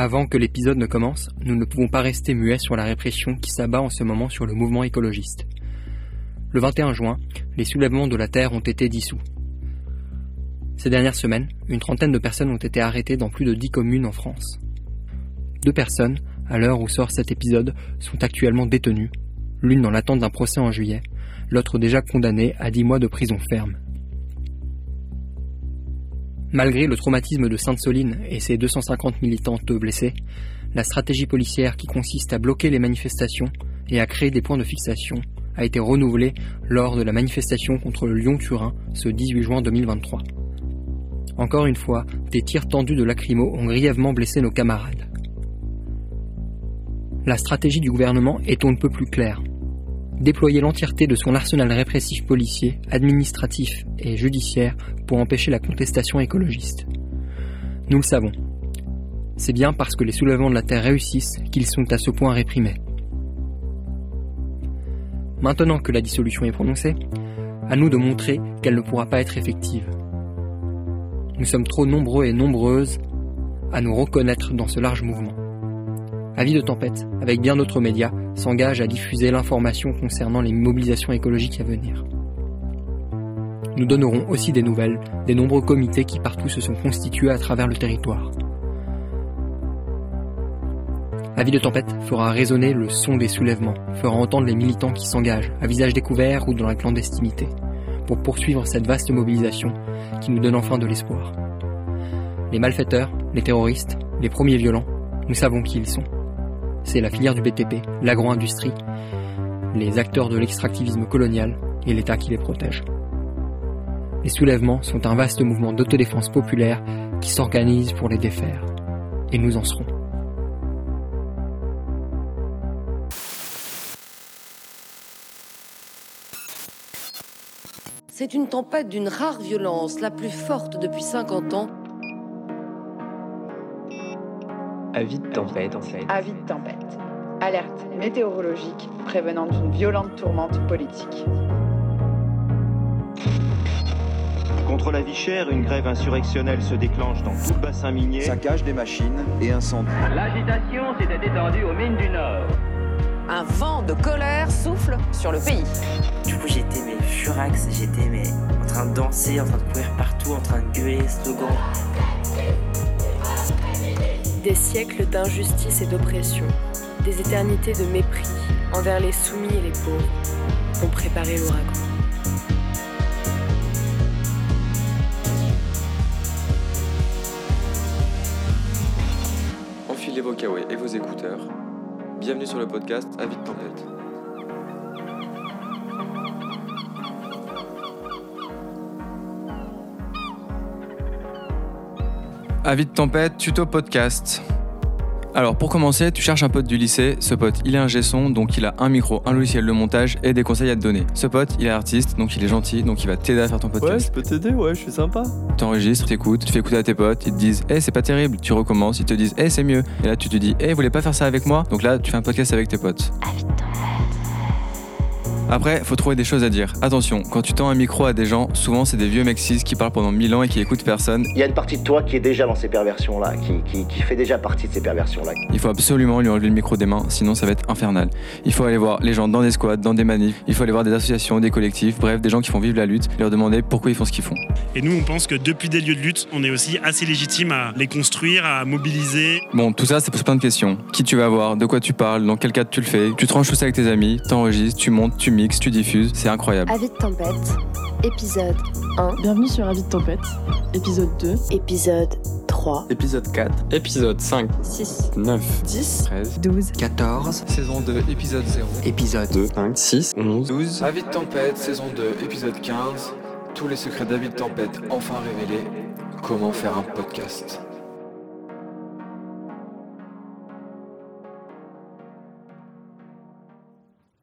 Avant que l'épisode ne commence, nous ne pouvons pas rester muets sur la répression qui s'abat en ce moment sur le mouvement écologiste. Le 21 juin, les soulèvements de la Terre ont été dissous. Ces dernières semaines, une trentaine de personnes ont été arrêtées dans plus de dix communes en France. Deux personnes, à l'heure où sort cet épisode, sont actuellement détenues, l'une dans l'attente d'un procès en juillet, l'autre déjà condamnée à dix mois de prison ferme. Malgré le traumatisme de Sainte-Soline et ses 250 militantes blessées, la stratégie policière qui consiste à bloquer les manifestations et à créer des points de fixation a été renouvelée lors de la manifestation contre le Lyon-Turin ce 18 juin 2023. Encore une fois, des tirs tendus de lacrymo ont grièvement blessé nos camarades. La stratégie du gouvernement est on ne peut plus claire. Déployer l'entièreté de son arsenal répressif policier, administratif et judiciaire pour empêcher la contestation écologiste. Nous le savons. C'est bien parce que les soulèvements de la Terre réussissent qu'ils sont à ce point réprimés. Maintenant que la dissolution est prononcée, à nous de montrer qu'elle ne pourra pas être effective. Nous sommes trop nombreux et nombreuses à nous reconnaître dans ce large mouvement. Avis de Tempête, avec bien d'autres médias, s'engage à diffuser l'information concernant les mobilisations écologiques à venir. Nous donnerons aussi des nouvelles des nombreux comités qui partout se sont constitués à travers le territoire. Avis de Tempête fera résonner le son des soulèvements, fera entendre les militants qui s'engagent, à visage découvert ou dans la clandestinité, pour poursuivre cette vaste mobilisation qui nous donne enfin de l'espoir. Les malfaiteurs, les terroristes, les premiers violents, nous savons qui ils sont. C'est la filière du BTP, l'agro-industrie, les acteurs de l'extractivisme colonial et l'État qui les protège. Les soulèvements sont un vaste mouvement d'autodéfense populaire qui s'organise pour les défaire. Et nous en serons. C'est une tempête d'une rare violence, la plus forte depuis 50 ans. Avis de tempête. Avis de tempête. Alerte météorologique prévenant d'une violente tourmente politique. Contre la vie chère, une grève insurrectionnelle se déclenche dans tout le bassin minier. Saccage des machines et incendie. L'agitation s'était étendue aux mines du Nord. Un vent de colère souffle sur le pays. Du coup, j'étais mais furax, j'étais mais en train de danser, en train de courir partout, en train de gueuler les slogans. Des siècles d'injustice et d'oppression, des éternités de mépris envers les soumis et les pauvres ont préparé l'ouragan. Enfilez vos kawaii et vos écouteurs. Bienvenue sur le podcast Avis de tempête. Avis de tempête, tuto podcast. Alors pour commencer, tu cherches un pote du lycée. Ce pote, il est un gesson, donc il a un micro, un logiciel de montage et des conseils à te donner. Ce pote, il est artiste, donc il est gentil, donc il va t'aider à faire ton podcast. Ouais, je peux t'aider, ouais, je suis sympa. T'enregistres, t'écoutes, tu fais écouter à tes potes, ils te disent, hé, c'est pas terrible, tu recommences, ils te disent, hé, c'est mieux. Et là, tu te dis, hé, vous voulez pas faire ça avec moi? Donc là, tu fais un podcast avec tes potes. Après, faut trouver des choses à dire. Attention, quand tu tends un micro à des gens, souvent c'est des vieux mecs cis qui parlent pendant mille ans et qui écoutent personne. Il y a une partie de toi qui est déjà dans ces perversions-là, qui, qui, qui fait déjà partie de ces perversions-là. Il faut absolument lui enlever le micro des mains, sinon ça va être infernal. Il faut aller voir les gens dans des squats, dans des manifs, il faut aller voir des associations, des collectifs, bref, des gens qui font vivre la lutte, leur demander pourquoi ils font ce qu'ils font. Et nous, on pense que depuis des lieux de lutte, on est aussi assez légitime à les construire, à mobiliser. Bon, tout ça, ça pose plein de questions. Qui tu vas voir, de quoi tu parles, dans quel cadre tu le fais, tu tranches tout ça avec tes amis, t'enregistres, tu montes, tu mixes, tu diffuses, c'est incroyable. Avis de tempête, épisode 1, Bienvenue sur Avis de tempête, épisode 2, épisode 3, Épisode 4. Épisode 5, 6, 9, 10, 13, 12, 14, saison 2, épisode 0, épisode 2, 5, 6, 11. 12. Avis de tempête, saison 2, épisode 15. Tous les secrets d'Avis de tempête enfin révélés. Comment faire un podcast?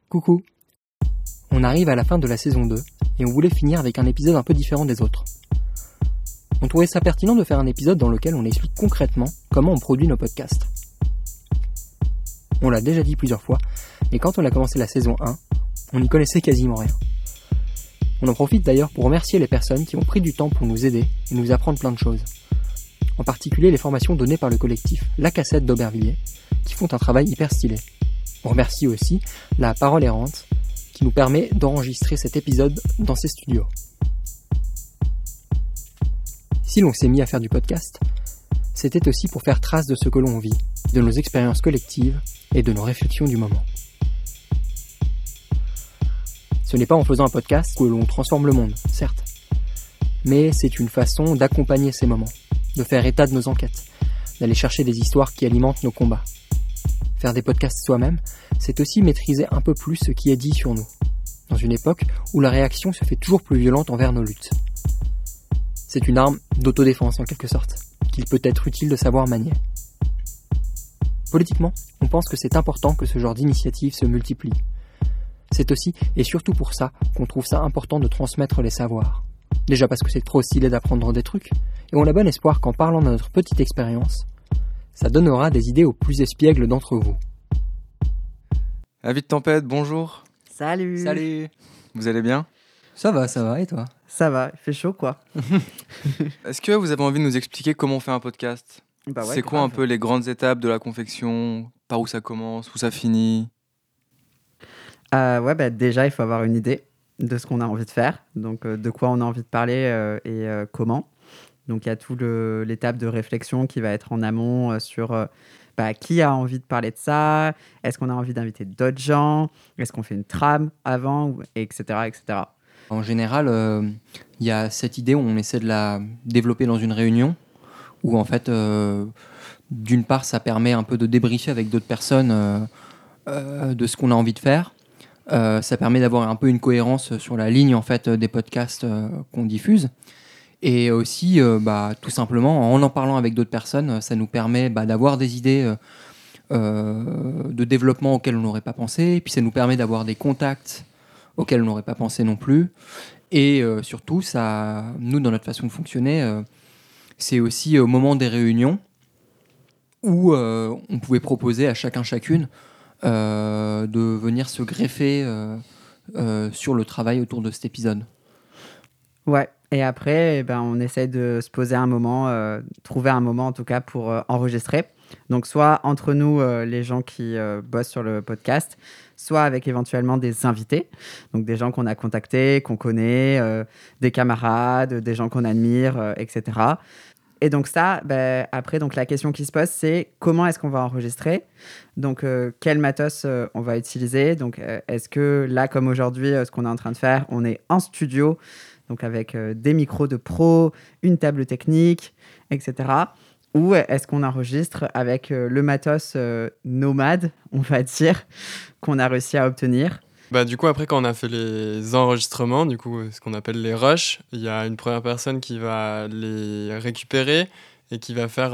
Coucou. On arrive à la fin de la saison 2 et on voulait finir avec un épisode un peu différent des autres. On trouvait ça pertinent de faire un épisode dans lequel on explique concrètement comment on produit nos podcasts. On l'a déjà dit plusieurs fois, mais quand on a commencé la saison 1, on n'y connaissait quasiment rien. On en profite d'ailleurs pour remercier les personnes qui ont pris du temps pour nous aider et nous apprendre plein de choses. en particulier les formations données par le collectif La Cassette d'Aubervilliers, qui font un travail hyper stylé. On remercie aussi la Parole Errante, qui nous permet d'enregistrer cet épisode dans ses studios. Si l'on s'est mis à faire du podcast, c'était aussi pour faire trace de ce que l'on vit, de nos expériences collectives et de nos réflexions du moment. Ce n'est pas en faisant un podcast que l'on transforme le monde, certes, mais c'est une façon d'accompagner ces moments, de faire état de nos enquêtes, d'aller chercher des histoires qui alimentent nos combats. Faire des podcasts soi-même, c'est aussi maîtriser un peu plus ce qui est dit sur nous, dans une époque où la réaction se fait toujours plus violente envers nos luttes. C'est une arme d'autodéfense en quelque sorte, qu'il peut être utile de savoir manier. Politiquement, on pense que c'est important que ce genre d'initiative se multiplie. C'est aussi et surtout pour ça qu'on trouve ça important de transmettre les savoirs. Déjà parce que c'est trop stylé d'apprendre des trucs, et on a bon espoir qu'en parlant de notre petite expérience, ça donnera des idées aux plus espiègles d'entre vous. Avis de tempête, bonjour. Salut. Salut. Vous allez bien? Ça va, ça va, et toi? Ça va, il fait chaud quoi. Est-ce que vous avez envie de nous expliquer comment on fait un podcast? Bah ouais, C'est quoi un peu les grandes étapes de la confection? Par où ça commence? Où ça finit? Euh, Ouais, bah déjà, il faut avoir une idée de ce qu'on a envie de faire, donc euh, de quoi on a envie de parler euh, et euh, comment. Donc il y a tout l'étape de réflexion qui va être en amont euh, sur euh, bah, qui a envie de parler de ça, est-ce qu'on a envie d'inviter d'autres gens, est-ce qu'on fait une trame avant, etc. etc. En général, euh, il y a cette idée où on essaie de la développer dans une réunion, où en fait, d'une part, ça permet un peu de débriefer avec d'autres personnes de ce qu'on a envie de faire. Ça permet d'avoir un peu une cohérence sur la ligne en fait des podcasts qu'on diffuse. Et aussi, euh, bah, tout simplement, en en parlant avec d'autres personnes, ça nous permet bah, d'avoir des idées euh, euh, de développement auxquelles on n'aurait pas pensé. Et puis ça nous permet d'avoir des contacts auxquels on n'aurait pas pensé non plus. Et euh, surtout, ça, nous, dans notre façon de fonctionner, euh, c'est aussi au moment des réunions où euh, on pouvait proposer à chacun chacune euh, de venir se greffer euh, euh, sur le travail autour de cet épisode. Ouais, et après, eh ben, on essaye de se poser un moment, euh, trouver un moment en tout cas pour euh, enregistrer. Donc, soit entre nous, euh, les gens qui bossent sur le podcast, soit avec éventuellement des invités, donc des gens qu'on a contactés, qu'on connaît, des camarades, des gens qu'on admire, etc. Et donc ça, ben, après, donc la question qui se pose, c'est comment est-ce qu'on va enregistrer? Donc, quel matos on va utiliser? Donc, est-ce que là, comme aujourd'hui, ce qu'on est en train de faire, on est en studio, donc avec euh, des micros de pro, une table technique, etc. Ou est-ce qu'on enregistre avec euh, le matos euh, nomade, on va dire, qu'on a réussi à obtenir? Bah, du coup, après, quand on a fait les enregistrements, du coup, ce qu'on appelle les rushs, il y a une première personne qui va les récupérer et qui va faire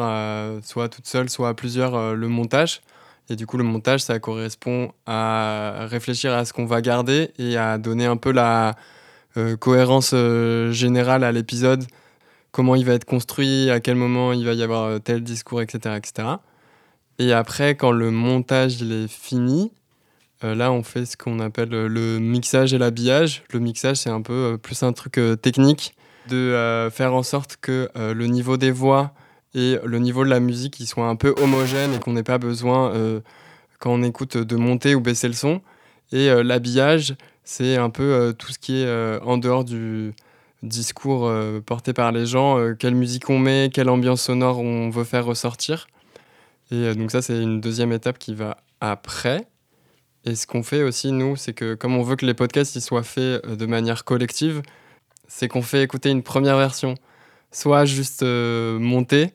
soit toute seule, soit à plusieurs le montage. Et du coup, le montage, ça correspond à réfléchir à ce qu'on va garder et à donner un peu la cohérence euh, générale à l'épisode, comment il va être construit, à quel moment il va y avoir euh, tel discours, etc., etc. Et après, quand le montage il est fini, euh, là, on fait ce qu'on appelle euh, le mixage et l'habillage. Le mixage, c'est un peu euh, plus un truc euh, technique de euh, faire en sorte que euh, le niveau des voix et le niveau de la musique ils soient un peu homogènes et qu'on n'ait pas besoin, euh, quand on écoute, de monter ou baisser le son. Et euh, l'habillage, c'est un peu euh, tout ce qui est euh, en dehors du discours euh, porté par les gens, quelle musique on met, quelle ambiance sonore on veut faire ressortir. Et donc ça, c'est une deuxième étape qui va après. Et ce qu'on fait aussi, nous, c'est que comme on veut que les podcasts ils soient faits de manière collective, c'est qu'on fait écouter une première version, soit juste euh, montée,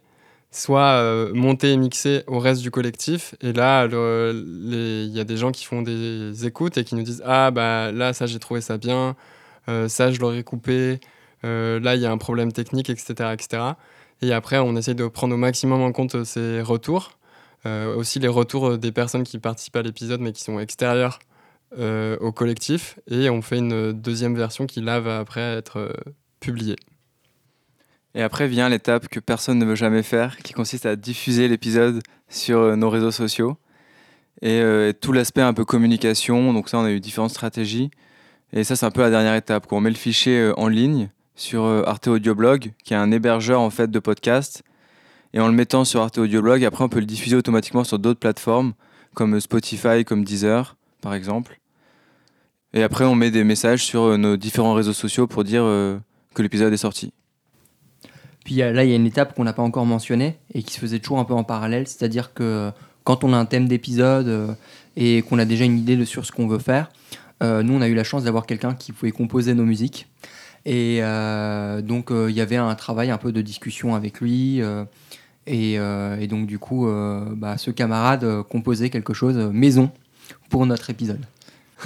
soit euh, montée et mixée au reste du collectif. Et là, il y a des gens qui font des écoutes et qui nous disent Ah, bah là, ça, j'ai trouvé ça bien, euh, ça, je l'aurais coupé, euh, là, il y a un problème technique, etc., etc. Et après, on essaye de prendre au maximum en compte ces retours. Aussi les retours des personnes qui participent à l'épisode mais qui sont extérieures au collectif. Et on fait une deuxième version qui là va après être publiée. Et après vient l'étape que personne ne veut jamais faire, qui consiste à diffuser l'épisode sur euh, nos réseaux sociaux. Et euh, tout l'aspect un peu communication, donc ça on a eu différentes stratégies. Et ça c'est un peu la dernière étape, quand on met le fichier euh, en ligne sur Arte Audioblog, qui est un hébergeur en fait de podcasts. Et en le mettant sur Arte Audioblog, après, on peut le diffuser automatiquement sur d'autres plateformes, comme Spotify, comme Deezer, par exemple. Et après, on met des messages sur nos différents réseaux sociaux pour dire que l'épisode est sorti. Puis là, il y a une étape qu'on n'a pas encore mentionnée et qui se faisait toujours un peu en parallèle, c'est-à-dire que quand on a un thème d'épisode euh, et qu'on a déjà une idée de sur ce qu'on veut faire, nous, on a eu la chance d'avoir quelqu'un qui pouvait composer nos musiques. Et donc, il y avait un travail un peu de discussion avec lui. Et, donc, du coup, bah, ce camarade composait quelque chose maison pour notre épisode.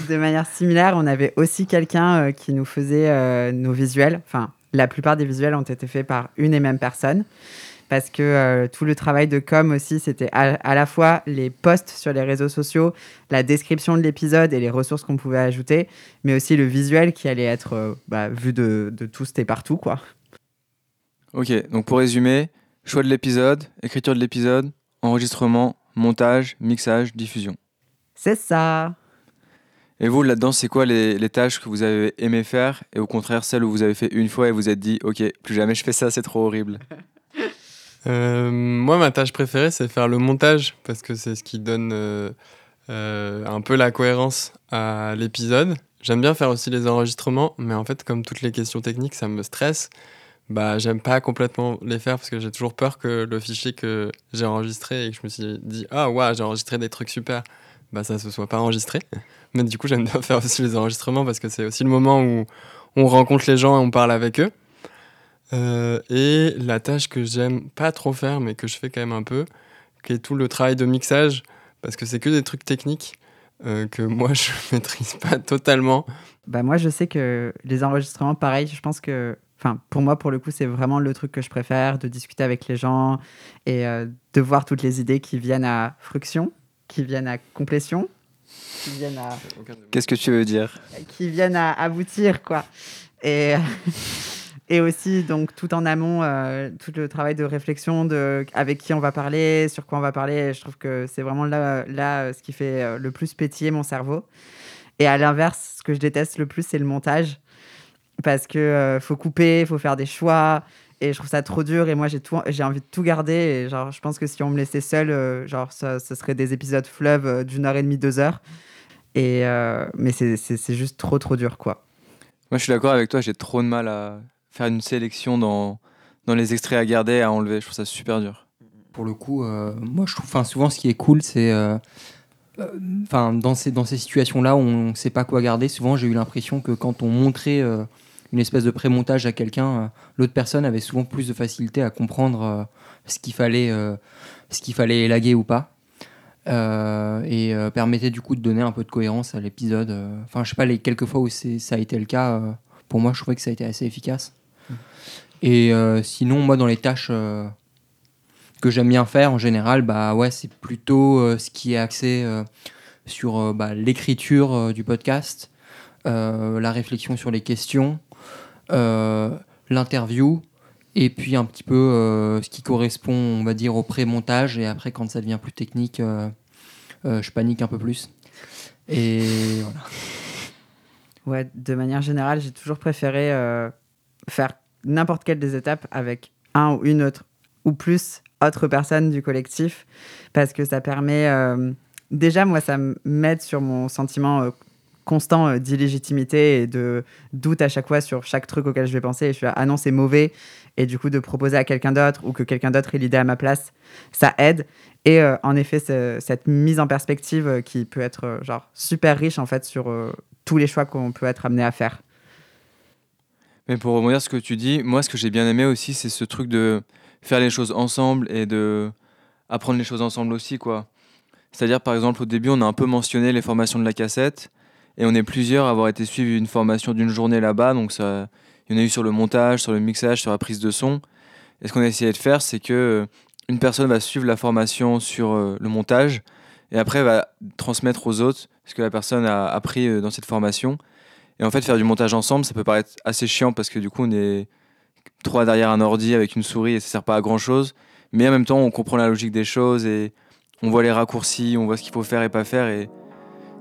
De manière similaire, on avait aussi quelqu'un euh, qui nous faisait euh, nos visuels. Enfin, la plupart des visuels ont été faits par une et même personne. Parce que euh, tout le travail de com aussi, c'était à, la fois les posts sur les réseaux sociaux, la description de l'épisode et les ressources qu'on pouvait ajouter, mais aussi le visuel qui allait être bah, vu de, de tous et partout. quoi. Ok, donc pour résumer, choix de l'épisode, écriture de l'épisode, enregistrement, montage, mixage, diffusion. C'est ça. Et vous, là-dedans, c'est quoi les, tâches que vous avez aimé faire et au contraire celles où vous avez fait une fois et vous êtes dit, ok, plus jamais je fais ça, c'est trop horrible euh, Moi, ma tâche préférée, c'est faire le montage parce que c'est ce qui donne euh, euh, un peu la cohérence à l'épisode. J'aime bien faire aussi les enregistrements, mais en fait, comme toutes les questions techniques, ça me stresse. Bah, j'aime pas complètement les faire parce que j'ai toujours peur que le fichier que j'ai enregistré et que je me suis dit, ah, ouais, j'ai enregistré des trucs super bah, ça se soit pas enregistré. Mais du coup, j'aime bien faire aussi les enregistrements parce que c'est aussi le moment où on rencontre les gens et on parle avec eux. Euh, et la tâche que j'aime pas trop faire, mais que je fais quand même un peu, qui est tout le travail de mixage, parce que c'est que des trucs techniques euh, que moi je maîtrise pas totalement. Bah moi, je sais que les enregistrements, pareil, je pense que Enfin, pour moi, pour le coup, c'est vraiment le truc que je préfère, de discuter avec les gens et euh, de voir toutes les idées qui viennent à fruction qui viennent à complétion, qui viennent à... Qu'est-ce que tu veux dire Qui viennent à aboutir, quoi. Et, et aussi, donc, tout en amont, euh, tout le travail de réflexion de avec qui on va parler, sur quoi on va parler. Je trouve que c'est vraiment là, là ce qui fait euh, le plus pétiller mon cerveau. Et à l'inverse, ce que je déteste le plus, c'est le montage. Parce que euh, faut couper, il faut faire des choix, et je trouve ça trop dur et moi j'ai tout j'ai envie de tout garder et genre je pense que si on me laissait seul euh, genre ça, ce serait des épisodes fleuve euh, d'une heure et demie deux heures. Et euh, mais c'est juste trop trop dur quoi. Moi je suis d'accord avec toi j'ai trop de mal à faire une sélection dans dans les extraits à garder à enlever. Je trouve ça super dur. Pour le coup moi je trouve enfin souvent ce qui est cool c'est enfin dans ces dans ces situations là où on sait pas quoi garder souvent j'ai eu l'impression que quand on montrait une espèce de pré-montage à quelqu'un, euh, l'autre personne avait souvent plus de facilité à comprendre euh, ce qu'il fallait, euh, ce qu'il fallait élaguer ou pas. et permettait du coup de donner un peu de cohérence à l'épisode. Enfin, je sais pas, les quelques fois où ça a été le cas, pour moi, je trouvais que ça a été assez efficace. Mmh. Et sinon, moi, dans les tâches que j'aime bien faire en général, bah ouais, c'est plutôt ce qui est axé sur bah, l'écriture du podcast, la réflexion sur les questions, euh, l'interview et puis un petit peu euh, ce qui correspond, on va dire, au pré-montage. Et après, quand ça devient plus technique, euh, je panique un peu plus. Et voilà. Ouais, de manière générale, j'ai toujours préféré faire n'importe quelle des étapes avec un ou une autre ou plus autres personnes du collectif parce que ça permet déjà moi ça m'aide sur mon sentiment constant euh, d'illégitimité et de doute à chaque fois sur chaque truc auquel je vais penser. Et je suis ah non, c'est mauvais. Et du coup, de proposer à quelqu'un d'autre ou que quelqu'un d'autre ait l'idée à ma place, ça aide. Et euh, en effet, cette mise en perspective euh, qui peut être genre super riche en fait sur tous les choix qu'on peut être amené à faire. Mais pour rebondir ce que tu dis, moi, ce que j'ai bien aimé aussi, c'est ce truc de faire les choses ensemble et de apprendre les choses ensemble aussi, quoi. C'est-à-dire, par exemple, au début, on a un peu mentionné les formations de la cassette. Et on est plusieurs à avoir été suivi une formation d'une journée là-bas. Donc, il y en a eu sur le montage, sur le mixage, sur la prise de son. Et ce qu'on a essayé de faire, c'est que euh, une personne va suivre la formation sur euh, le montage et après va transmettre aux autres ce que la personne a appris euh, dans cette formation. Et en fait, faire du montage ensemble, ça peut paraître assez chiant parce que du coup, on est trois derrière un ordi avec une souris et ça sert pas à grand chose. Mais en même temps, on comprend la logique des choses et on voit les raccourcis, on voit ce qu'il faut faire et pas faire.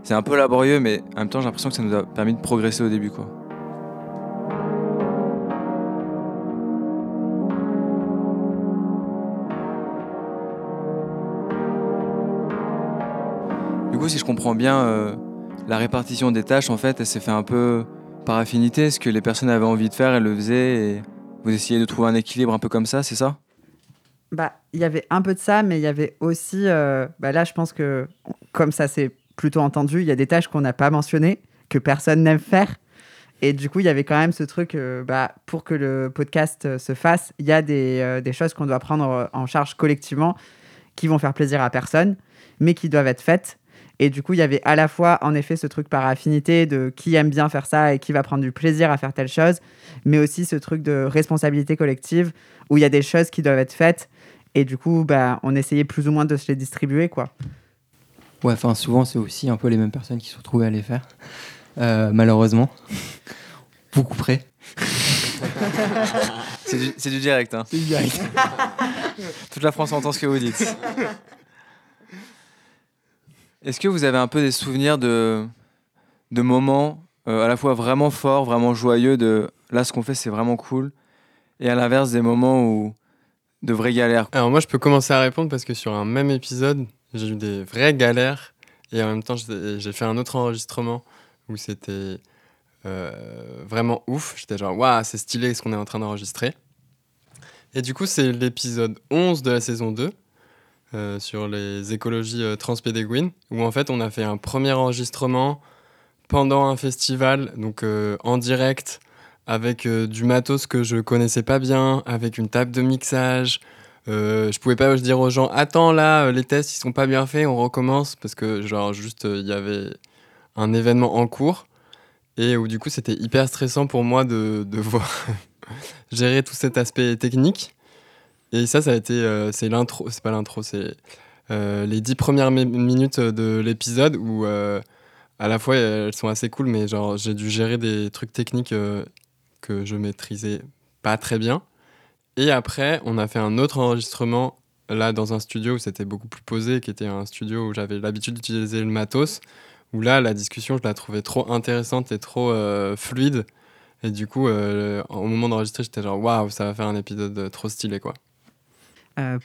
C'est un peu laborieux, mais en même temps, j'ai l'impression que ça nous a permis de progresser au début, quoi. Du coup, si je comprends bien, euh, la répartition des tâches, en fait, elle s'est fait un peu par affinité. Ce que les personnes avaient envie de faire, elles le faisaient. Vous essayez de trouver un équilibre un peu comme ça, c'est ça? Bah, il y avait un peu de ça, mais il y avait aussi. Euh, bah là, je pense que comme ça c'est plutôt entendu, il y a des tâches qu'on n'a pas mentionnées, que personne n'aime faire. Et du coup, il y avait quand même ce truc, euh, bah, pour que le podcast euh, se fasse, il y a des, euh, des choses qu'on doit prendre en charge collectivement qui vont faire plaisir à personne, mais qui doivent être faites. Et du coup, il y avait à la fois, en effet, ce truc par affinité de qui aime bien faire ça et qui va prendre du plaisir à faire telle chose, mais aussi ce truc de responsabilité collective où il y a des choses qui doivent être faites. Et du coup, bah, on essayait plus ou moins de se les distribuer, quoi. Ouais, enfin, souvent, c'est aussi un peu les mêmes personnes qui se retrouvent à les faire. Euh, malheureusement. Beaucoup près. C'est du, c'est du direct. Hein. C'est du direct. Toute la France entend ce que vous dites. Est-ce que vous avez un peu des souvenirs de, de moments euh, à la fois vraiment forts, vraiment joyeux, de là ce qu'on fait c'est vraiment cool, et à l'inverse des moments où de vraies galères? Alors moi je peux commencer à répondre parce que sur un même épisode, j'ai eu des vraies galères et en même temps j'ai fait un autre enregistrement où c'était euh, vraiment ouf. J'étais genre waouh c'est stylé ce qu'on est en train d'enregistrer. Et du coup c'est l'épisode 11 de la saison 2 euh, sur les écologies euh, transpédéguines où en fait on a fait un premier enregistrement pendant un festival donc euh, en direct avec du matos que je connaissais pas bien, avec une table de mixage. Euh, je pouvais pas dire aux gens attends là euh, les tests ils sont pas bien faits on recommence parce que genre juste euh, il y avait un événement en cours et où du coup c'était hyper stressant pour moi de, de voir gérer tout cet aspect technique. Et ça ça a été euh, c'est l'intro c'est pas l'intro c'est les dix premières mi- minutes de l'épisode où à la fois elles sont assez cool mais genre j'ai dû gérer des trucs techniques que je maîtrisais pas très bien et après, on a fait un autre enregistrement là dans un studio où c'était beaucoup plus posé, qui était un studio où j'avais l'habitude d'utiliser le matos. Où là, la discussion, je la trouvais trop intéressante et trop euh, fluide. Et du coup, euh, au moment d'enregistrer, j'étais genre waouh, ça va faire un épisode euh, trop stylé quoi.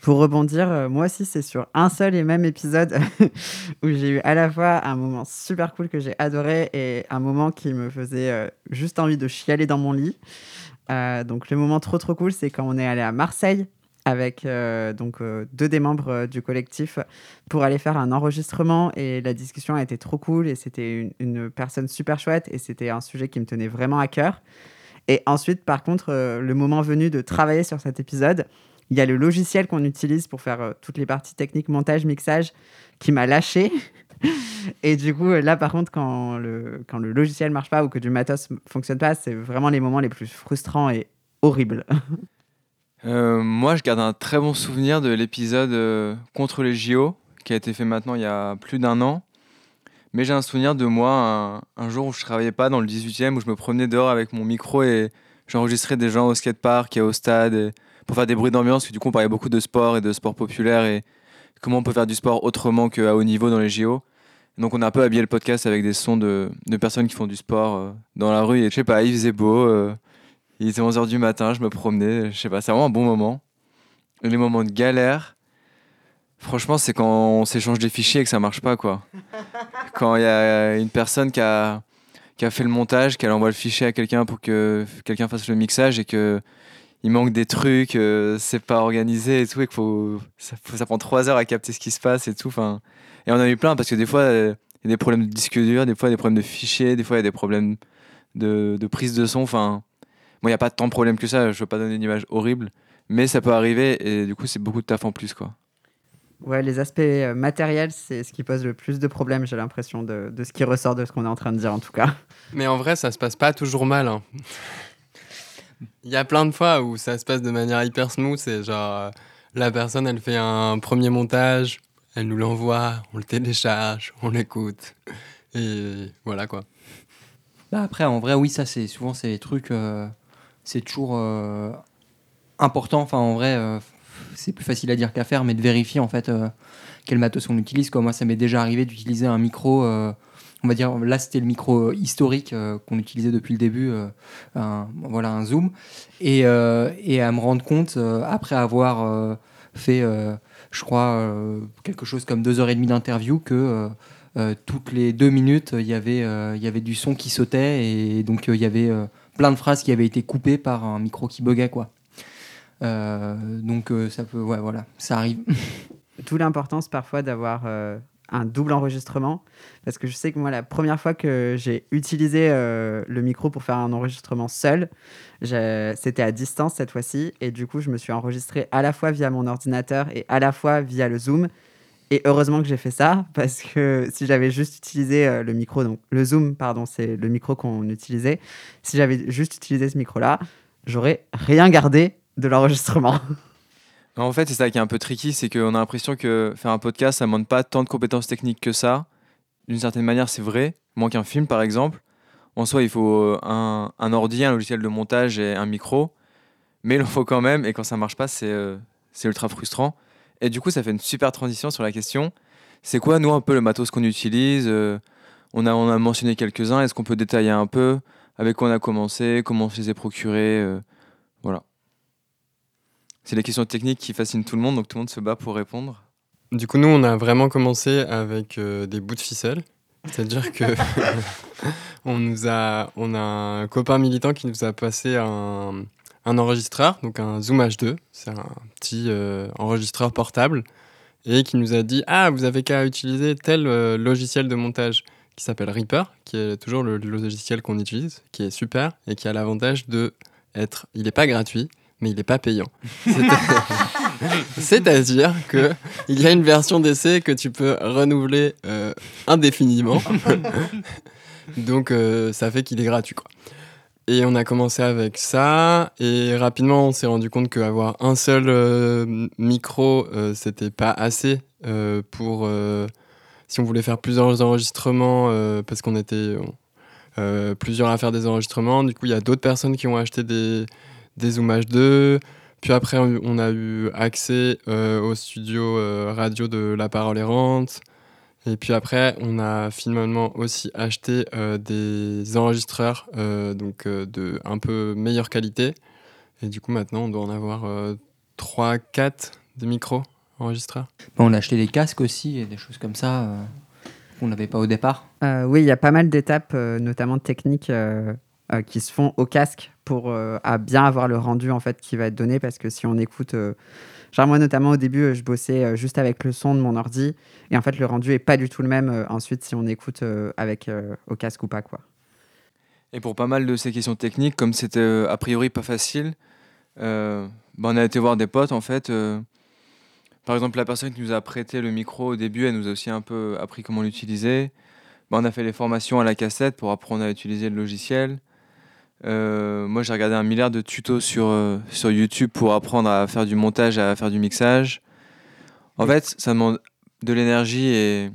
Pour rebondir, moi aussi, c'est sur un seul et même épisode où j'ai eu à la fois un moment super cool que j'ai adoré et un moment qui me faisait juste envie de chialer dans mon lit. Euh, donc, le moment trop trop cool, c'est quand on est allé à Marseille avec euh, donc euh, deux des membres du collectif pour aller faire un enregistrement et la discussion a été trop cool et c'était une, une personne super chouette et c'était un sujet qui me tenait vraiment à cœur. Et ensuite, par contre, le moment venu de travailler sur cet épisode, il y a le logiciel qu'on utilise pour faire toutes les parties techniques, montage, mixage, qui m'a lâché. Et du coup, euh, là, par contre, quand le, quand le logiciel marche pas ou que du matos fonctionne pas, c'est vraiment les moments les plus frustrants et horribles. Euh, moi, je garde un très bon souvenir de l'épisode euh, contre les JO, qui a été fait maintenant il y a plus d'un an. Mais j'ai un souvenir de moi, un, jour où je travaillais pas dans le 18e, où je me promenais dehors avec mon micro et j'enregistrais des gens au skatepark et au stade pour faire des bruits d'ambiance. Du coup, on parlait beaucoup de sport et de sport populaire et comment on peut faire du sport autrement qu'à haut niveau dans les JO. Donc, on a un peu habillé le podcast avec des sons de, de personnes qui font du sport euh, dans la rue. Et je sais pas, il faisait beau. euh, il était 11h du matin, je me promenais, je sais pas, c'est vraiment un bon moment. Et les moments de galère, franchement, c'est quand on s'échange des fichiers et que ça marche pas, quoi. quand il y a une personne qui a, qui a fait le montage, qu'elle envoie le fichier à quelqu'un pour que quelqu'un fasse le mixage et que il manque des trucs, euh, c'est pas organisé et tout, et que faut, ça, faut- ça prend trois heures à capter ce qui se passe et tout. Enfin, et on en a eu plein parce que des fois, euh, il y a des problèmes de disque dur, des fois, il y a des problèmes de fichiers, des fois, il y a des problèmes de, de prise de son. Enfin, Bon, il n'y a pas tant de problèmes que ça, je veux pas donner une image horrible, mais ça peut arriver et du coup, c'est beaucoup de taf en plus, quoi. Ouais, les aspects euh, matériels, c'est ce qui pose le plus de problèmes, j'ai l'impression, de, de ce qui ressort de ce qu'on est en train de dire, en tout cas. Mais en vrai, ça se passe pas toujours mal. hein. Il y a plein de fois où ça se passe de manière hyper smooth. C'est genre, euh, la personne, elle fait un premier montage, elle nous l'envoie, on le télécharge, on l'écoute. Et voilà quoi. Bah après, en vrai, oui, ça, c'est souvent, c'est les trucs, euh, c'est toujours euh, important. Enfin, en vrai, c'est plus facile à dire qu'à faire, mais de vérifier, en fait, quel matos on utilise. Quoi. Moi, ça m'est déjà arrivé d'utiliser un micro, on va dire, là, c'était le micro historique euh, qu'on utilisait depuis le début, euh, un, voilà, un Zoom, et, euh, et à me rendre compte, euh, après avoir euh, fait, euh, je crois, euh, quelque chose comme deux heures et demie d'interview, que... euh, toutes les deux minutes, il y avait du son qui sautait et donc il y avait plein de phrases qui avaient été coupées par un micro qui buguait quoi. donc ça peut voilà, ça arrive. D'où l'importance parfois d'avoir un double enregistrement. Parce que je sais que moi, la première fois que j'ai utilisé euh, le micro pour faire un enregistrement seul, c'était à distance cette fois-ci. Et du coup, je me suis enregistré à la fois via mon ordinateur et à la fois via le Zoom. Et heureusement que j'ai fait ça, parce que si j'avais juste utilisé euh, le micro, donc le Zoom, pardon, c'est le micro qu'on utilisait, si j'avais juste utilisé ce micro-là, j'aurais rien gardé de l'enregistrement. En fait, c'est ça qui est un peu tricky, c'est qu'on a l'impression que faire un podcast, ça ne demande pas tant de compétences techniques que ça. D'une certaine manière, c'est vrai, moins qu'un film par exemple. En soi, il faut euh, un, ordi, un logiciel de montage et un micro, mais il en faut quand même, et quand ça marche pas, c'est euh, ultra frustrant. Et du coup, ça fait une super transition sur la question. C'est quoi, nous, un peu le matos qu'on utilise euh, on, a, on a mentionné quelques-uns, est-ce qu'on peut détailler un peu avec quoi on a commencé, comment on se les a procurés. C'est les questions techniques qui fascinent tout le monde, donc tout le monde se bat pour répondre. Du coup, nous, on a vraiment commencé avec euh, des bouts de ficelle. C'est-à-dire que on nous a, on a un copain militant qui nous a passé un, un enregistreur, donc un Zoom H2. C'est un petit euh, enregistreur portable et qui nous a dit ah vous avez qu'à utiliser tel euh, logiciel de montage qui s'appelle Reaper, qui est toujours le, le logiciel qu'on utilise, qui est super et qui a l'avantage de être, il n'est pas gratuit, mais il n'est pas payant. C'est-à-dire que il y a une version d'essai que tu peux renouveler euh, indéfiniment. Donc euh, ça fait qu'il est gratuit quoi. Et on a commencé avec ça et rapidement on s'est rendu compte qu'avoir un seul euh, micro c'était pas assez pour si on voulait faire plusieurs enregistrements parce qu'on était plusieurs à faire des enregistrements. Du coup il y a d'autres personnes qui ont acheté des des Zoom H2. Puis après, on a eu accès euh, au studio euh, radio de La Parole Errante. Et puis après, on a finalement aussi acheté euh, des enregistreurs donc de un peu meilleure qualité. Et du coup, maintenant, on doit en avoir 3, 4 des micros enregistreurs. On a acheté des casques aussi et des choses comme ça qu'on n'avait pas au départ. oui, il y a pas mal d'étapes, notamment techniques, qui se font au casque pour euh, à bien avoir le rendu en fait qui va être donné. Parce que si on écoute euh, genre moi notamment au début euh, je bossais juste avec le son de mon ordi. Et en fait le rendu est pas du tout le même ensuite si on écoute avec au casque ou pas quoi. Et pour pas mal de ces questions techniques comme c'était a priori pas facile bah, on a été voir des potes en fait par exemple la personne qui nous a prêté le micro au début elle nous a aussi un peu appris comment l'utiliser. Bah, on a fait les formations à la cassette pour apprendre à utiliser le logiciel euh, moi, j'ai regardé un milliard de tutos sur, euh, sur YouTube pour apprendre à faire du montage, à faire du mixage. En fait, ça demande de l'énergie et,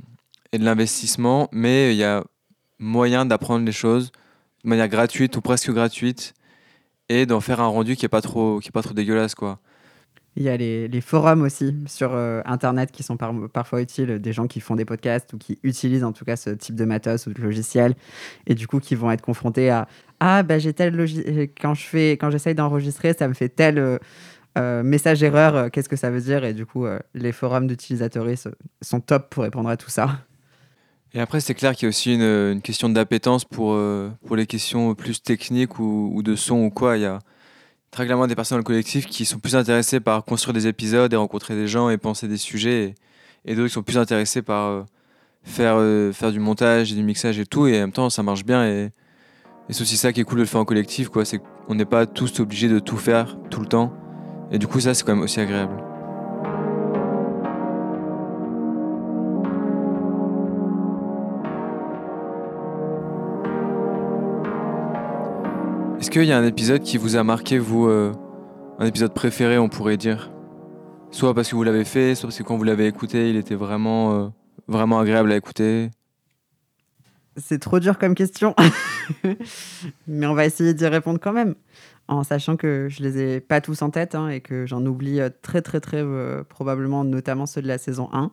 et, de l'investissement, mais il y a moyen d'apprendre les choses de manière gratuite ou presque gratuite et d'en faire un rendu qui n'est pas, trop, est pas trop dégueulasse. quoi. Il y a les, forums aussi sur euh, Internet qui sont parfois utiles, des gens qui font des podcasts ou qui utilisent en tout cas ce type de matos ou de logiciel, et du coup qui vont être confrontés à ah bah j'ai tel quand je fais quand j'essaye d'enregistrer ça me fait tel euh, euh, message erreur, qu'est-ce que ça veut dire? Et du coup les forums d'utilisateurs sont top pour répondre à tout ça. Et après, c'est clair qu'il y a aussi une, question d'appétence pour, pour les questions plus techniques ou, de son ou quoi. Il y a, très clairement des personnes dans le collectif qui sont plus intéressées par construire des épisodes et rencontrer des gens et penser des sujets, et, d'autres qui sont plus intéressés par euh, faire, euh, faire du montage et du mixage et tout, et en même temps ça marche bien, et c'est aussi ça qui est cool de le faire en collectif, quoi, c'est qu'on n'est pas tous obligés de tout faire tout le temps, et du coup ça c'est quand même aussi agréable. Est-ce qu'il y a un épisode qui vous a marqué, vous, euh, un épisode préféré, on pourrait dire? Soit parce que vous l'avez fait, soit parce que quand vous l'avez écouté, il était vraiment, euh, vraiment agréable à écouter C'est trop dur comme question. Mais on va essayer d'y répondre quand même. En sachant que je les ai pas tous en tête hein, et que j'en oublie euh, très, très, très probablement, notamment ceux de la saison 1.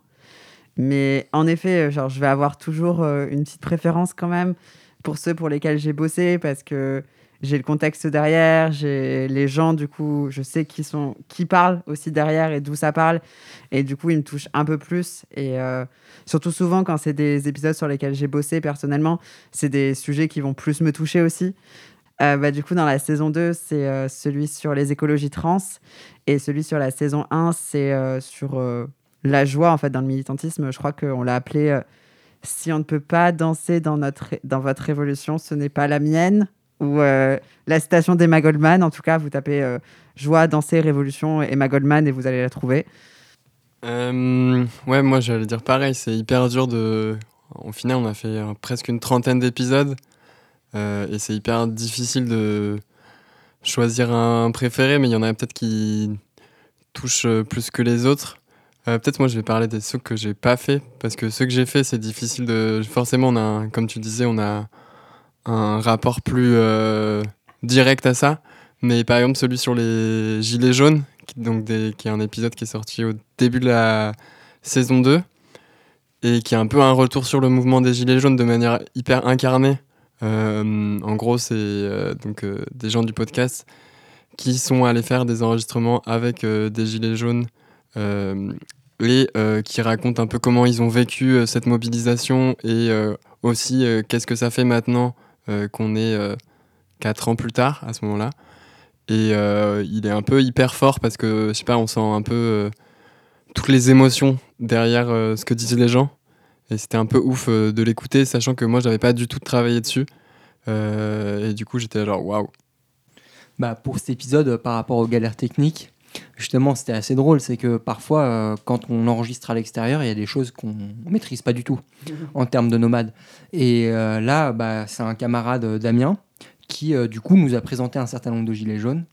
Mais en effet, genre, je vais avoir toujours une petite préférence quand même pour ceux pour lesquels j'ai bossé parce que j'ai le contexte derrière, j'ai les gens, du coup, je sais qui, sont, qui parlent aussi derrière et d'où ça parle. Et du coup, ils me touchent un peu plus. Et euh, surtout souvent, quand c'est des épisodes sur lesquels j'ai bossé personnellement, c'est des sujets qui vont plus me toucher aussi. Euh, bah, du coup, dans la saison 2, c'est euh, celui sur les écologies trans. Et celui sur la saison 1, c'est sur la joie, en fait, dans le militantisme. Je crois qu'on l'a appelé Si on ne peut pas danser dans, notre, dans votre révolution, ce n'est pas la mienne ou euh, la citation d'Emma Goldman. En tout cas, vous tapez euh, Joie, danser, révolution, Emma Goldman et vous allez la trouver. Euh, ouais, moi j'allais dire pareil, c'est hyper dur de. Au final, on a fait presque une trentaine d'épisodes et c'est hyper difficile de choisir un préféré, mais il y en a peut-être qui touchent plus que les autres. peut-être moi je vais parler des ceux que j'ai pas fait parce que ceux que j'ai fait c'est difficile de. Forcément, on a, comme tu disais, on a un rapport plus euh, direct à ça. Mais par exemple, celui sur les Gilets jaunes, qui, donc des, qui est un épisode qui est sorti au début de la saison 2, et qui est un peu un retour sur le mouvement des Gilets jaunes de manière hyper incarnée. Euh, en gros, c'est euh, donc des gens du podcast qui sont allés faire des enregistrements avec des Gilets jaunes et qui racontent un peu comment ils ont vécu cette mobilisation et aussi qu'est-ce que ça fait maintenant qu'on est euh, quatre ans plus tard à ce moment-là. Et euh, il est un peu hyper fort parce que, je sais pas, on sent un peu toutes les émotions derrière ce que disaient les gens. Et c'était un peu ouf de l'écouter, sachant que moi, j'avais pas du tout travaillé dessus. et du coup, j'étais genre waouh. Bah, pour cet épisode, par rapport aux galères techniques, justement, c'était assez drôle. C'est que parfois, euh, quand on enregistre à l'extérieur, il y a des choses qu'on maîtrise pas du tout en termes de nomades. Et euh, là, bah, c'est un camarade euh, Damien qui, du coup, nous a présenté un certain nombre de gilets jaunes.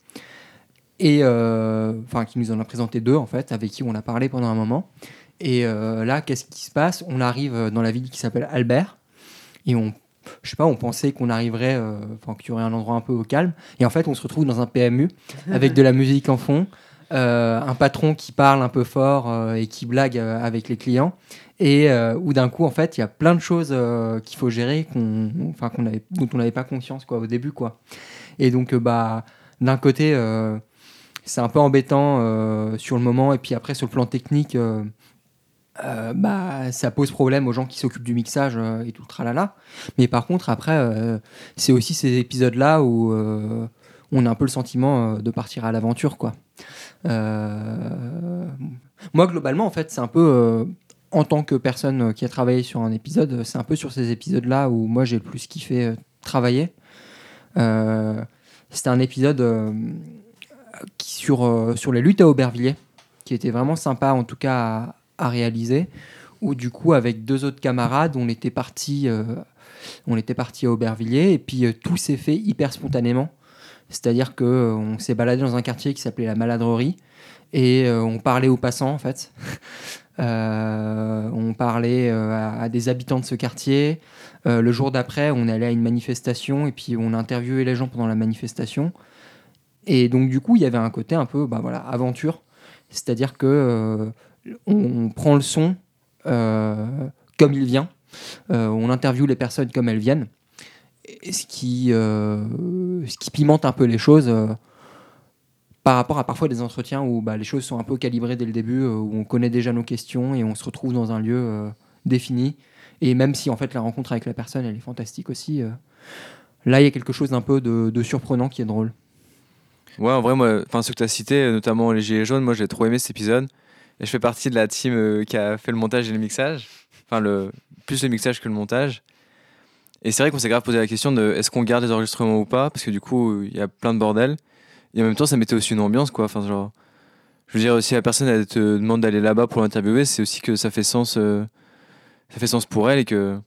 Et enfin, qui nous en a présenté deux, en fait, avec qui on a parlé pendant un moment. Et là, qu'est-ce qui se passe? On arrive dans la ville qui s'appelle Albert. Et on je sais pas, on pensait qu'on arriverait, enfin qu'il y aurait un endroit un peu au calme. Et en fait, on se retrouve dans un PMU avec de la musique en fond, euh, un patron qui parle un peu fort euh, et qui blague euh, avec les clients, et où d'un coup, en fait, il y a plein de choses qu'il faut gérer qu'on, enfin, qu'on avait, dont on n'avait pas conscience quoi, au début. Quoi. Et donc, bah, d'un côté, c'est un peu embêtant sur le moment, et puis après, sur le plan technique, bah, ça pose problème aux gens qui s'occupent du mixage et tout le tralala. Mais par contre, après, c'est aussi ces épisodes-là où on a un peu le sentiment de partir à l'aventure, quoi. Euh, moi, globalement, en fait, c'est un peu euh, en tant que personne qui a travaillé sur un épisode, c'est un peu sur ces épisodes-là où moi j'ai le plus kiffé euh, travailler. C'était un épisode qui, sur, sur les luttes à Aubervilliers, qui était vraiment sympa en tout cas à, réaliser. Où du coup, avec deux autres camarades, on était parti, on était parti à Aubervilliers et puis tout s'est fait hyper spontanément. C'est-à-dire qu'on euh, s'est baladé dans un quartier qui s'appelait la Maladrerie et euh, on parlait aux passants en fait. Euh, on parlait à, des habitants de ce quartier. le jour d'après, on allait à une manifestation et puis on interviewait les gens pendant la manifestation. Et donc du coup, il y avait un côté un peu, bah voilà, aventure. C'est-à-dire que on, prend le son comme il vient. on interviewe les personnes comme elles viennent ce qui, euh, ce qui pimente un peu les choses euh, par rapport à parfois des entretiens où bah, les choses sont un peu calibrées dès le début, euh, où on connaît déjà nos questions et on se retrouve dans un lieu défini. Et même si en fait la rencontre avec la personne elle est fantastique aussi, là il y a quelque chose d'un peu de, surprenant qui est drôle. Ouais, en vrai, moi, enfin, ce que tu as cité, notamment les Gilets jaunes, moi j'ai trop aimé cet épisode. Et je fais partie de la team qui a fait le montage et le mixage. Enfin, le, plus le mixage que le montage. Et c'est vrai qu'on s'est grave posé la question de est-ce qu'on garde les enregistrements ou pas, parce que du coup, il y a plein de bordel. Et en même temps, ça mettait aussi une ambiance, quoi. Enfin, genre, je veux dire, si la personne te demande d'aller là-bas pour l'interviewer, c'est aussi que ça fait sens, euh, ça fait sens pour elle et que.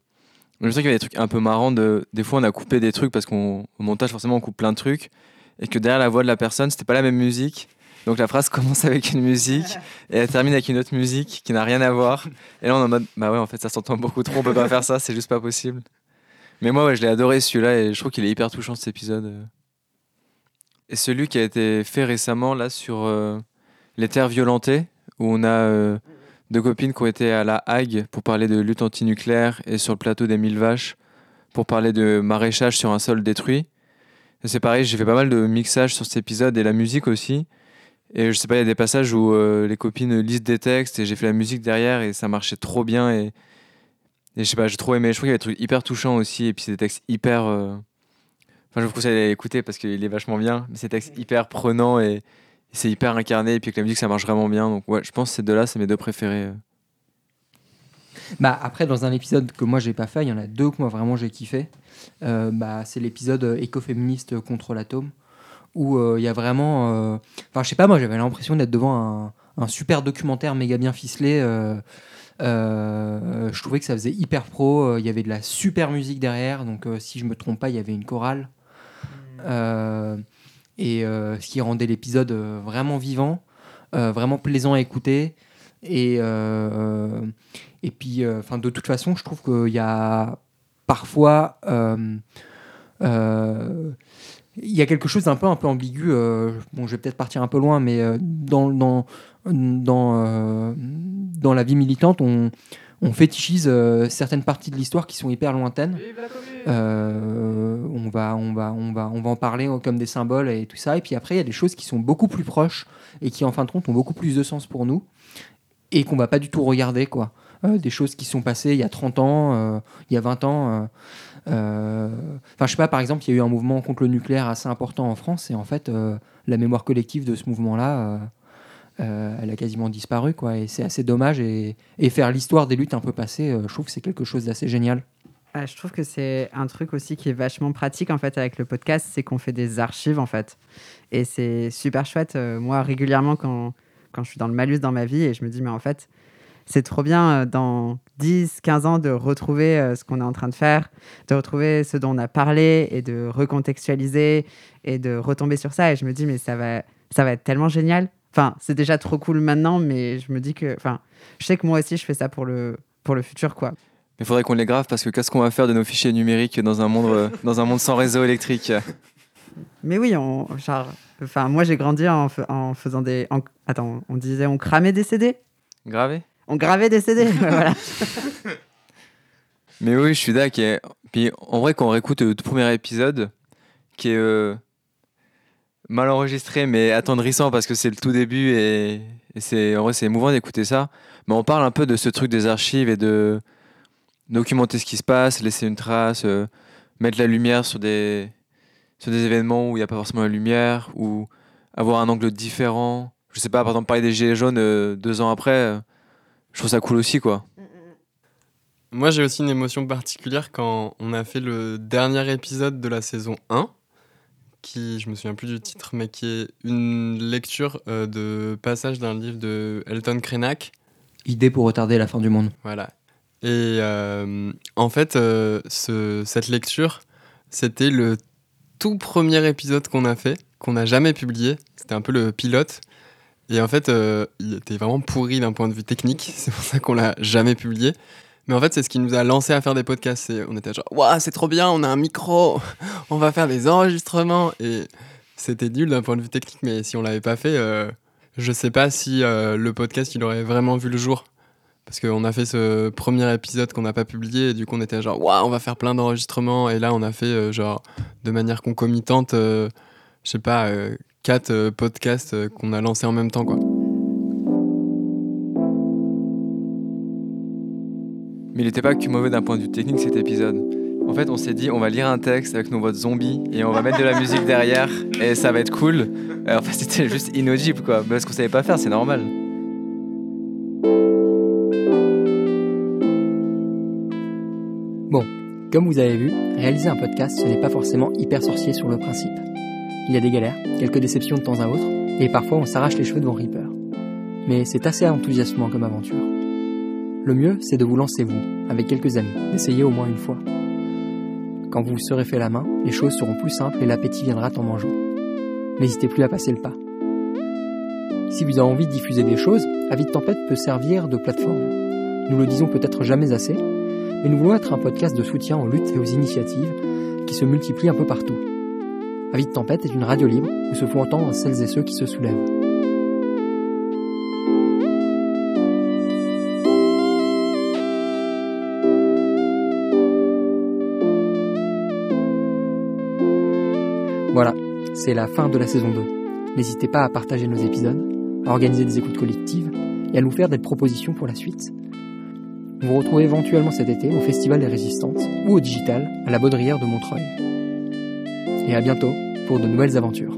Je sais qu'il y avait des trucs un peu marrants. De... Des fois, on a coupé des trucs parce qu'au montage, forcément, on coupe plein de trucs. Et que derrière la voix de la personne, c'était pas la même musique. Donc la phrase commence avec une musique et elle termine avec une autre musique qui n'a rien à voir. Et là, on est en mode, bah ouais, en fait, ça s'entend beaucoup trop, on peut pas faire ça, c'est juste pas possible. Mais moi, ouais, je l'ai adoré celui-là et je trouve qu'il est hyper touchant cet épisode. Et celui qui a été fait récemment là sur euh, les terres violentées, où on a euh, deux copines qui ont été à la Hague pour parler de lutte antinucléaire et sur le plateau des Mille Vaches pour parler de maraîchage sur un sol détruit. c'est pareil, j'ai fait pas mal de mixage sur cet épisode et la musique aussi. Et je sais pas, il y a des passages où euh, les copines lisent des textes et j'ai fait la musique derrière et ça marchait trop bien. Et, je sais pas, j'ai trop aimé. Je trouve qu'il y a des trucs hyper touchants aussi. Et puis c'est des textes hyper. euh, Enfin, je vous conseille d'aller l'écouter parce qu'il est vachement bien. Mais c'est des textes hyper prenants et, c'est hyper incarné. Et puis avec la musique, ça marche vraiment bien. Donc ouais, je pense que ces deux-là, c'est mes deux préférés. euh. Bah, après, dans un épisode que moi j'ai pas fait, il y en a deux que moi vraiment j'ai kiffé. Euh, bah, c'est l'épisode écoféministe contre l'atome, où il y a vraiment. Enfin, je sais pas, moi j'avais l'impression d'être devant un, super documentaire méga bien ficelé. Euh, je trouvais que ça faisait hyper pro. euh, Il y avait de la super musique derrière, donc euh, si je me trompe pas, il y avait une chorale. Euh, et ce qui rendait l'épisode vraiment vivant, vraiment plaisant à écouter. Et, et puis, enfin, de toute façon, je trouve qu'il y a parfois. il y a quelque chose d'un peu, un peu ambigu. euh, bon, je vais peut-être partir un peu loin, mais euh, dans, dans, dans, euh, dans la vie militante, on, on fétichise euh, certaines parties de l'histoire qui sont hyper lointaines. Euh, on, va, on, va, on, va, on va en parler comme des symboles et tout ça. Et puis après, il y a des choses qui sont beaucoup plus proches et qui, en fin de compte, ont beaucoup plus de sens pour nous et qu'on va pas du tout regarder. quoi. Euh, des choses qui sont passées il y a 30 ans, il y a 20 ans. Enfin, je sais pas, par exemple, il y a eu un mouvement contre le nucléaire assez important en France et en fait, la mémoire collective de ce mouvement-là. Euh, elle a quasiment disparu, quoi, et c'est assez dommage. Et, faire l'histoire des luttes un peu passées, euh, je trouve que c'est quelque chose d'assez génial. Ah, je trouve que c'est un truc aussi qui est vachement pratique en fait avec le podcast, c'est qu'on fait des archives en fait. Et c'est super chouette. Euh, moi, régulièrement, quand, quand je suis dans le malus dans ma vie et je me dis, mais en fait, c'est trop bien dans 10, 15 ans de retrouver ce qu'on est en train de faire, de retrouver ce dont on a parlé et de recontextualiser et de retomber sur ça. Et je me dis, mais ça va, ça va être tellement génial. Enfin, c'est déjà trop cool maintenant, mais je me dis que, enfin, je sais que moi aussi, je fais ça pour le, pour le futur, quoi. Mais il faudrait qu'on les grave parce que qu'est-ce qu'on va faire de nos fichiers numériques dans un monde, euh, dans un monde sans réseau électrique? Mais oui, on, genre, enfin, moi j'ai grandi en, fa- en faisant des. en- attends, on disait on cramait des CD Gravé On gravait des CD voilà. Mais oui, je suis d'accord. Puis en vrai, quand on réécoute le tout premier épisode, qui est euh, mal enregistré mais attendrissant parce que c'est le tout début et, c'est émouvant d'écouter ça. Mais on parle un peu de ce truc des archives et de documenter ce qui se passe, laisser une trace, euh, mettre la lumière sur des sur des événements où il n'y a pas forcément la lumière ou avoir un angle différent. Je sais pas, par exemple parler des gilets jaunes euh, deux ans après, euh, je trouve ça cool aussi quoi. Moi, j'ai aussi une émotion particulière quand on a fait le dernier épisode de la saison 1, qui, je me souviens plus du titre, mais qui est une lecture euh, de passage d'un livre de Elton Krenak. Idée pour retarder la fin du monde. Voilà. Et euh, en fait, euh, ce- cette lecture, c'était le tout premier épisode qu'on a fait, qu'on n'a jamais publié. C'était un peu le pilote. Et en fait, il était vraiment pourri d'un point de vue technique. C'est pour ça qu'on l'a jamais publié. Mais en fait, c'est ce qui nous a lancé à faire des podcasts. C'est- On était genre, waouh, c'est trop bien, on a un micro, on va faire des enregistrements. Et c'était nul d'un point de vue technique, mais si on l'avait pas fait, euh, je sais pas si euh, le podcast il aurait vraiment vu le jour. Parce qu'on a fait ce premier épisode qu'on n'a pas publié, et du coup on était genre, waouh, on va faire plein d'enregistrements. Et là, on a fait euh, genre de manière concomitante, euh, je sais pas, quatre podcasts qu'on a lancés en même temps, quoi. Mais il n'était pas que mauvais d'un point de vue technique cet épisode. En fait, on s'est dit, on va lire un texte avec nos de zombies et on va mettre de la musique derrière et ça va être cool. Euh, En fait, c'était juste inaudible quoi. Parce qu'on savait pas faire, c'est normal. Bon, comme vous avez vu, réaliser un podcast, ce n'est pas forcément hyper sorcier sur le principe. Il y a des galères, quelques déceptions de temps à autre, et parfois on s'arrache les cheveux devant Reaper. Mais c'est assez enthousiasmant comme aventure. Le mieux, c'est de vous lancer vous, avec quelques amis, d'essayer au moins une fois. Quand vous serez fait la main, les choses seront plus simples et l'appétit viendra en mangeant. N'hésitez plus à passer le pas. Si vous avez envie de diffuser des choses, Avis Tempête peut servir de plateforme. Nous le disons peut-être jamais assez, mais nous voulons être un podcast de soutien aux luttes et aux initiatives qui se multiplient un peu partout. Avis Tempête est une radio libre où se font entendre celles et ceux qui se soulèvent. C'est la fin de la saison 2. N'hésitez pas à partager nos épisodes, à organiser des écoutes collectives et à nous faire des propositions pour la suite. Vous retrouvez éventuellement cet été au Festival des Résistances ou au Digital à la Baudrière de Montreuil. Et à bientôt pour de nouvelles aventures.